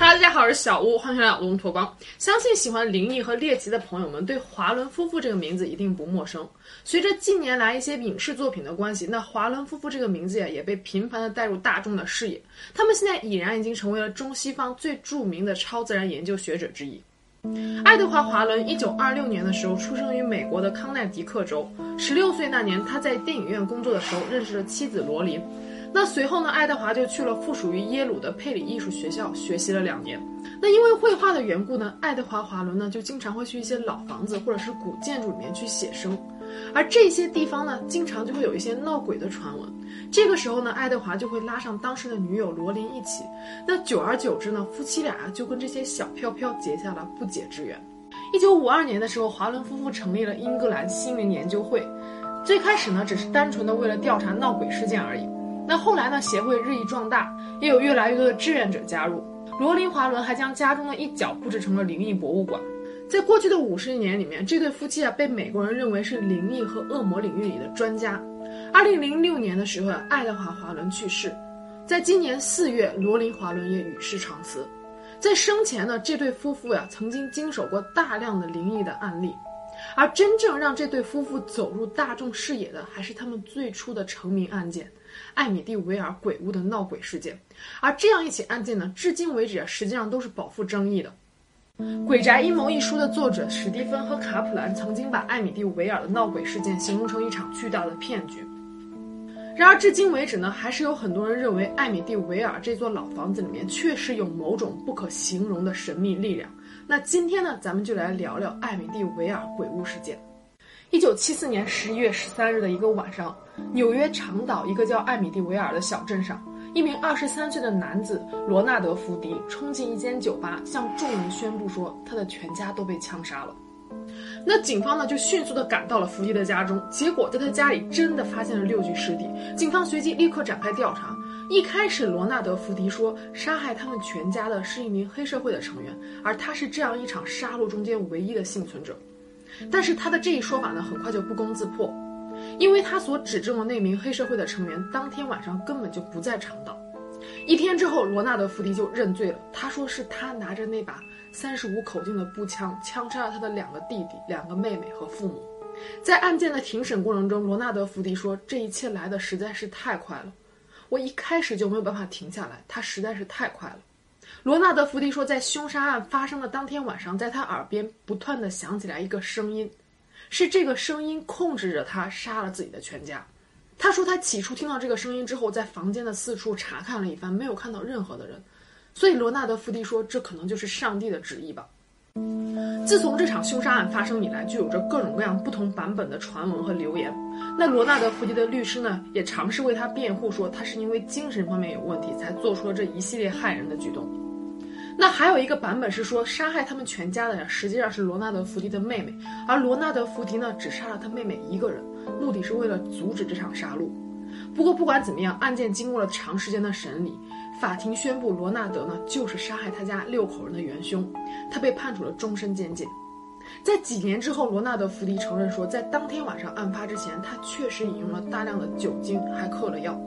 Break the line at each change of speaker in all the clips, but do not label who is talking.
哈喽大家好，我是小屋，欢迎来到乌托邦。相信喜欢灵异和猎奇的朋友们对华伦夫妇这个名字一定不陌生。随着近年来一些影视作品的关系，那华伦夫妇这个名字呀也被频繁的带入大众的视野。他们现在已然已经成为了中西方最著名的超自然研究学者之一。爱德华·华伦一九二六年的时候出生于美国的康奈迪克州。十六岁那年，他在电影院工作的时候认识了妻子罗琳。那随后呢，爱德华就去了附属于耶鲁的佩里艺术学校学习了两年。那因为绘画的缘故呢，爱德华·华伦呢就经常会去一些老房子或者是古建筑里面去写生，而这些地方呢，经常就会有一些闹鬼的传闻。这个时候呢，爱德华就会拉上当时的女友罗琳一起。那久而久之呢，夫妻俩就跟这些小飘飘结下了不解之缘。一九五二年的时候，华伦夫妇成立了英格兰心灵研究会。最开始呢，只是单纯的为了调查闹鬼事件而已。那后来呢？协会日益壮大，也有越来越多的志愿者加入。罗琳·华伦还将家中的一角布置成了灵异博物馆。在过去的五十年里面，这对夫妻啊被美国人认为是灵异和恶魔领域里的专家。二零零六年的时候，爱德华·华伦去世。在今年四月，罗琳·华伦也与世长辞。在生前呢，这对夫妇呀曾经经手过大量的灵异的案例，而真正让这对夫妇走入大众视野的，还是他们最初的成名案件。艾米蒂维尔鬼屋的闹鬼事件，而这样一起案件呢，至今为止啊，实际上都是饱腹争议的。《鬼宅阴谋》一书的作者史蒂芬和卡普兰曾经把艾米蒂维尔的闹鬼事件形容成一场巨大的骗局。然而，至今为止呢，还是有很多人认为艾米蒂维尔这座老房子里面确实有某种不可形容的神秘力量。那今天呢，咱们就来聊聊艾米蒂维尔鬼屋事件。一九七四年十一月十三日的一个晚上，纽约长岛一个叫艾米蒂维尔的小镇上，一名二十三岁的男子罗纳德·福迪冲进一间酒吧，向众人宣布说他的全家都被枪杀了。那警方呢就迅速的赶到了福迪的家中，结果在他家里真的发现了六具尸体。警方随即立刻展开调查。一开始，罗纳德·福迪说杀害他们全家的是一名黑社会的成员，而他是这样一场杀戮中间唯一的幸存者。但是他的这一说法呢，很快就不攻自破，因为他所指证的那名黑社会的成员当天晚上根本就不在长岛。一天之后，罗纳德·福迪就认罪了，他说是他拿着那把三十五口径的步枪枪杀了他的两个弟弟、两个妹妹和父母。在案件的庭审过程中，罗纳德·福迪说：“这一切来的实在是太快了，我一开始就没有办法停下来，他实在是太快了。”罗纳德·福迪说，在凶杀案发生的当天晚上，在他耳边不断的响起来一个声音，是这个声音控制着他杀了自己的全家。他说，他起初听到这个声音之后，在房间的四处查看了一番，没有看到任何的人，所以罗纳德·福迪说，这可能就是上帝的旨意吧。自从这场凶杀案发生以来，就有着各种各样不同版本的传闻和流言。那罗纳德·福迪的律师呢，也尝试为他辩护，说他是因为精神方面有问题，才做出了这一系列害人的举动。那还有一个版本是说，杀害他们全家的人实际上是罗纳德·福迪的妹妹，而罗纳德·福迪呢只杀了他妹妹一个人，目的是为了阻止这场杀戮。不过不管怎么样，案件经过了长时间的审理，法庭宣布罗纳德呢就是杀害他家六口人的元凶，他被判处了终身监禁。在几年之后，罗纳德·福迪承认说，在当天晚上案发之前，他确实饮用了大量的酒精，还嗑了药。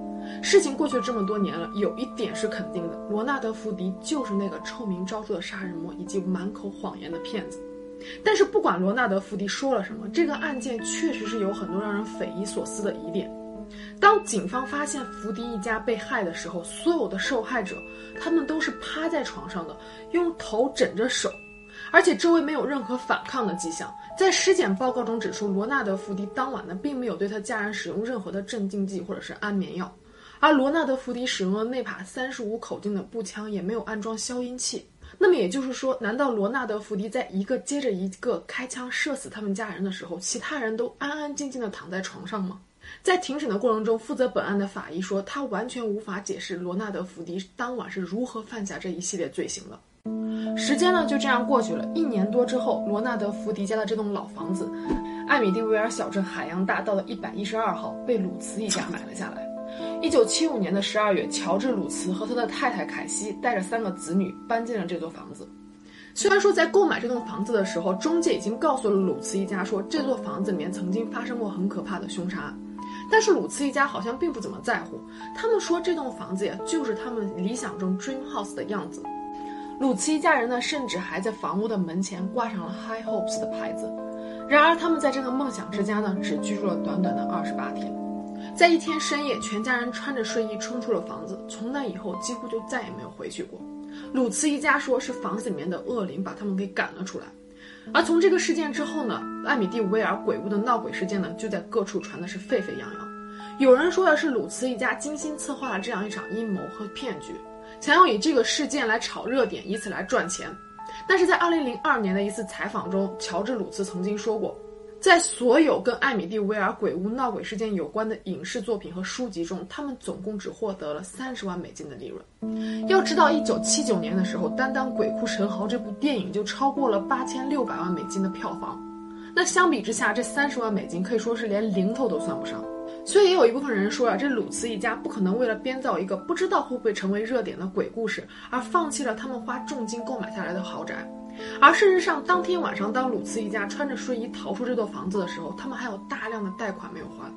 事情过去这么多年了，有一点是肯定的，罗纳德·福迪就是那个臭名昭著的杀人魔以及满口谎言的骗子。但是不管罗纳德·福迪说了什么，这个案件确实是有很多让人匪夷所思的疑点。当警方发现福迪一家被害的时候，所有的受害者他们都是趴在床上的，用头枕着手，而且周围没有任何反抗的迹象。在尸检报告中指出，罗纳德·福迪当晚呢并没有对他家人使用任何的镇静剂或者是安眠药。而罗纳德·福迪使用的那把三十五口径的步枪也没有安装消音器。那么也就是说，难道罗纳德·福迪在一个接着一个开枪射死他们家人的时候，其他人都安安静静地躺在床上吗？在庭审的过程中，负责本案的法医说，他完全无法解释罗纳德·福迪当晚是如何犯下这一系列罪行的。时间呢就这样过去了，一年多之后，罗纳德·福迪家的这栋老房子——艾米蒂维尔小镇海洋大道的一百一十二号，被鲁茨一家买了下来。一九七五年的十二月，乔治·鲁茨和他的太太凯西带着三个子女搬进了这座房子。虽然说在购买这栋房子的时候，中介已经告诉了鲁茨一家说这座房子里面曾经发生过很可怕的凶杀，但是鲁茨一家好像并不怎么在乎。他们说这栋房子呀，就是他们理想中 dream house 的样子。鲁茨一家人呢，甚至还在房屋的门前挂上了 High Hopes 的牌子。然而，他们在这个梦想之家呢，只居住了短短的二十八天。在一天深夜，全家人穿着睡衣冲出了房子，从那以后几乎就再也没有回去过。鲁茨一家说是房子里面的恶灵把他们给赶了出来。而从这个事件之后呢，艾米蒂·威尔鬼屋的闹鬼事件呢，就在各处传的是沸沸扬扬。有人说的是鲁茨一家精心策划了这样一场阴谋和骗局，想要以这个事件来炒热点，以此来赚钱。但是在2002年的一次采访中，乔治·鲁茨曾经说过。在所有跟艾米蒂·威尔鬼屋闹鬼事件有关的影视作品和书籍中，他们总共只获得了三十万美金的利润。要知道，一九七九年的时候，单单《鬼哭神嚎》这部电影就超过了八千六百万美金的票房。那相比之下，这三十万美金可以说是连零头都算不上。所以，也有一部分人说啊，这鲁茨一家不可能为了编造一个不知道会不会成为热点的鬼故事，而放弃了他们花重金购买下来的豪宅。而事实上，当天晚上，当鲁茨一家穿着睡衣逃出这座房子的时候，他们还有大量的贷款没有还。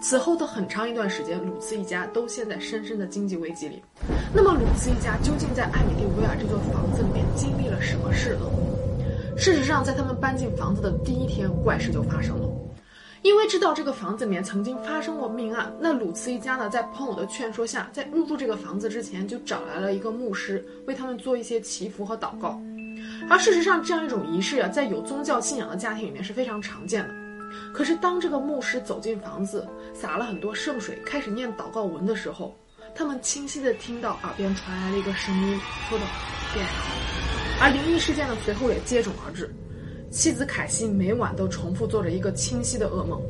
此后的很长一段时间，鲁茨一家都陷在深深的经济危机里。那么，鲁茨一家究竟在艾米丽维尔这座房子里面经历了什么事呢？事实上，在他们搬进房子的第一天，怪事就发生了。因为知道这个房子里面曾经发生过命案，那鲁茨一家呢，在朋友的劝说下，在入住这个房子之前，就找来了一个牧师，为他们做一些祈福和祷告。而事实上，这样一种仪式啊，在有宗教信仰的家庭里面是非常常见的。可是，当这个牧师走进房子，洒了很多圣水，开始念祷告文的时候，他们清晰的听到耳边传来了一个声音，说道变好。而灵异事件呢，随后也接踵而至。妻子凯西每晚都重复做着一个清晰的噩梦。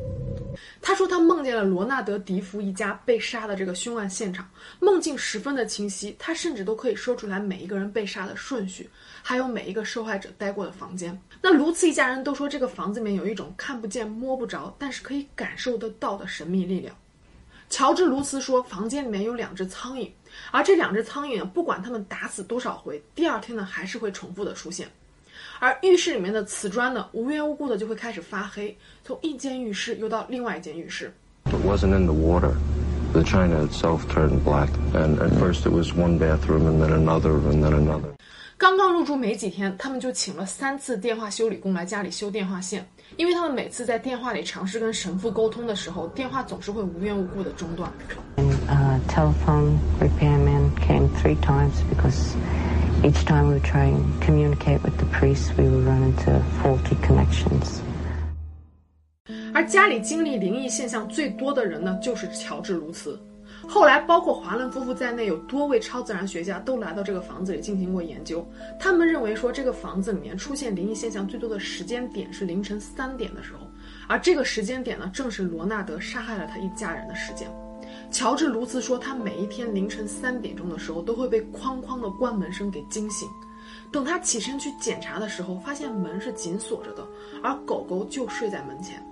他说他梦见了罗纳德·迪福一家被杀的这个凶案现场，梦境十分的清晰，他甚至都可以说出来每一个人被杀的顺序，还有每一个受害者待过的房间。那卢茨一家人都说这个房子里面有一种看不见摸不着，但是可以感受得到的神秘力量。乔治·卢茨说，房间里面有两只苍蝇，而这两只苍蝇不管他们打死多少回，第二天呢还是会重复的出现。而浴室里面的瓷砖呢，无缘无故的就会开始发黑，从一间浴室又到另外一间浴室。
It wasn't in the water. The china itself turned black, and at first it was one bathroom, and then another, and then another.
刚刚入住没几天，他们就请了三次电话修理工来家里修电话线，因为他们每次在电话里尝试跟神父沟通的时候，电话总是会无缘无故的中断。
And telephone repairman came three times because. Each time we try and communicate with the priests, we would run into faulty connections.
而家里经历灵异现象最多的人呢，就是乔治·卢茨。后来，包括华伦夫妇在内，有多位超自然学家都来到这个房子里进行过研究。他们认为说，这个房子里面出现灵异现象最多的时间点是凌晨三点的时候，而这个时间点呢，正是罗纳德杀害了他一家人的时间。乔治·卢茨说，他每一天凌晨三点钟的时候都会被哐哐的关门声给惊醒。等他起身去检查的时候，发现门是紧锁着的，而狗狗就睡在门前。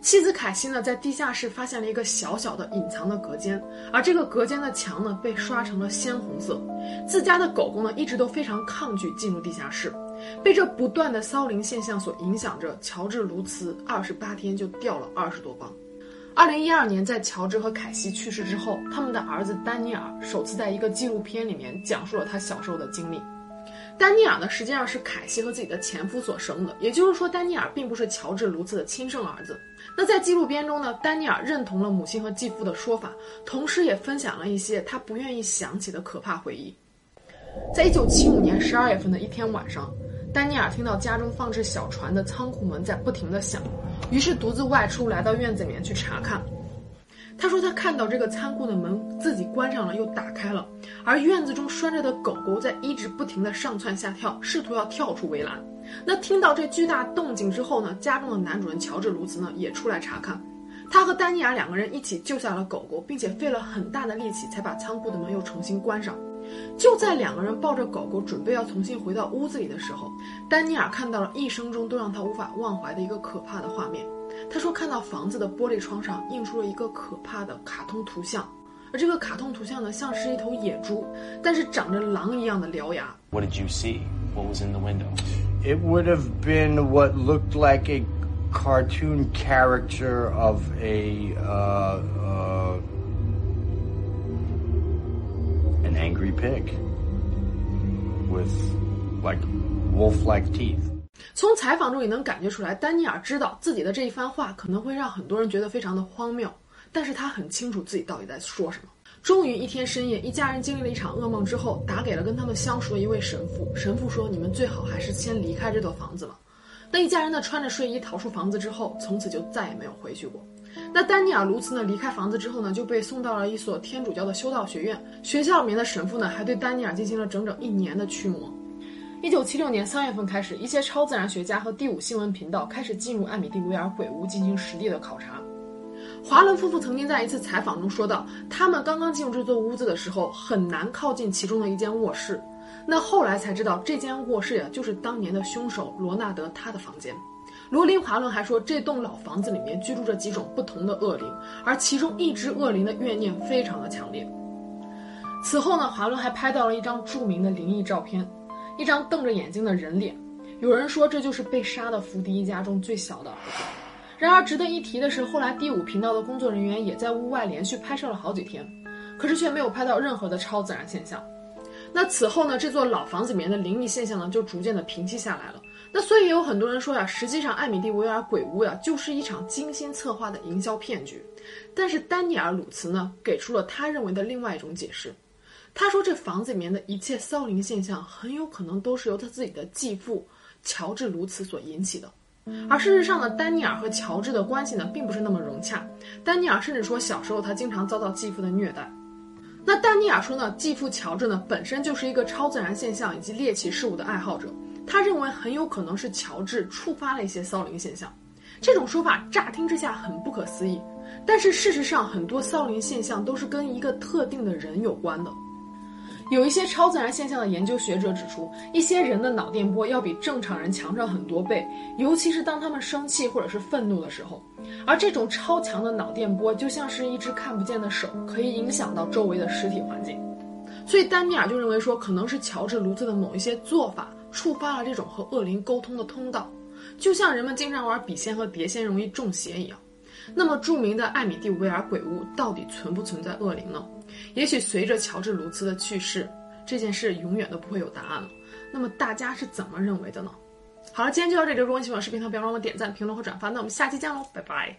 妻子凯西呢，在地下室发现了一个小小的隐藏的隔间，而这个隔间的墙呢，被刷成了鲜红色。自家的狗狗呢，一直都非常抗拒进入地下室，被这不断的骚灵现象所影响着。乔治·卢茨二十八天就掉了二十多磅。二零一二年，在乔治和凯西去世之后，他们的儿子丹尼尔首次在一个纪录片里面讲述了他小时候的经历。丹尼尔呢，实际上是凯西和自己的前夫所生的，也就是说，丹尼尔并不是乔治·卢茨的亲生儿子。那在纪录片中呢，丹尼尔认同了母亲和继父的说法，同时也分享了一些他不愿意想起的可怕回忆。在一九七五年十二月份的一天晚上。丹尼尔听到家中放置小船的仓库门在不停地响，于是独自外出，来到院子里面去查看。他说他看到这个仓库的门自己关上了又打开了，而院子中拴着的狗狗在一直不停地上蹿下跳，试图要跳出围栏。那听到这巨大动静之后呢，家中的男主人乔治·卢茨呢也出来查看。他和丹尼尔两个人一起救下了狗狗，并且费了很大的力气才把仓库的门又重新关上。就在两个人抱着狗狗准备要重新回到屋子里的时候，丹尼尔看到了一生中都让他无法忘怀的一个可怕的画面。他说看到房子的玻璃窗上映出了一个可怕的卡通图像，而这个卡通图像呢，像是一头野猪，但是长着狼一样的獠牙。
What did you see? What was in the window?
It would have been what looked like a cartoon character of a uh, uh, Angry pig with like wolf-like teeth.
从采访中也能感觉出来，丹尼尔知道自己的这一番话可能会让很多人觉得非常的荒谬，但是他很清楚自己到底在说什么。终于一天深夜，一家人经历了一场噩梦之后，打给了跟他们相熟的一位神父。神父说：“你们最好还是先离开这座房子吧。”那一家人呢，穿着睡衣逃出房子之后，从此就再也没有回去过。那丹尼尔·卢茨呢，离开房子之后呢，就被送到了一所天主教的修道学院。学校里面的神父呢，还对丹尼尔进行了整整一年的驱魔。一九七六年三月份开始，一些超自然学家和第五新闻频道开始进入艾米蒂维尔鬼屋进行实地的考察。华伦夫妇曾经在一次采访中说到，他们刚刚进入这座屋子的时候，很难靠近其中的一间卧室。那后来才知道，这间卧室呀，就是当年的凶手罗纳德他的房间。罗琳·华伦还说，这栋老房子里面居住着几种不同的恶灵，而其中一只恶灵的怨念非常的强烈。此后呢，华伦还拍到了一张著名的灵异照片，一张瞪着眼睛的人脸。有人说，这就是被杀的福迪一家中最小的儿子。然而，值得一提的是，后来第五频道的工作人员也在屋外连续拍摄了好几天，可是却没有拍到任何的超自然现象。那此后呢，这座老房子里面的灵异现象呢，就逐渐的平息下来了。那所以也有很多人说呀，实际上艾米蒂维尔鬼屋呀，就是一场精心策划的营销骗局。但是丹尼尔鲁茨呢，给出了他认为的另外一种解释。他说，这房子里面的一切骚灵现象，很有可能都是由他自己的继父乔治鲁茨所引起的。而事实上呢，丹尼尔和乔治的关系呢，并不是那么融洽。丹尼尔甚至说，小时候他经常遭到继父的虐待。那丹尼尔说呢，继父乔治呢，本身就是一个超自然现象以及猎奇事物的爱好者。他认为很有可能是乔治触发了一些骚灵现象。这种说法乍听之下很不可思议，但是事实上，很多骚灵现象都是跟一个特定的人有关的。有一些超自然现象的研究学者指出，一些人的脑电波要比正常人强上很多倍，尤其是当他们生气或者是愤怒的时候。而这种超强的脑电波就像是一只看不见的手，可以影响到周围的实体环境。所以丹尼尔就认为说，可能是乔治卢兹的某一些做法触发了这种和恶灵沟通的通道，就像人们经常玩笔仙和碟仙容易中邪一样。那么著名的艾米蒂维尔鬼屋到底存不存在恶灵呢？也许随着乔治·卢茨的去世，这件事永远都不会有答案了。那么大家是怎么认为的呢？好了，今天就到这里。如果你喜欢视频，别忘了点赞、评论和转发。那我们下期见喽，拜拜。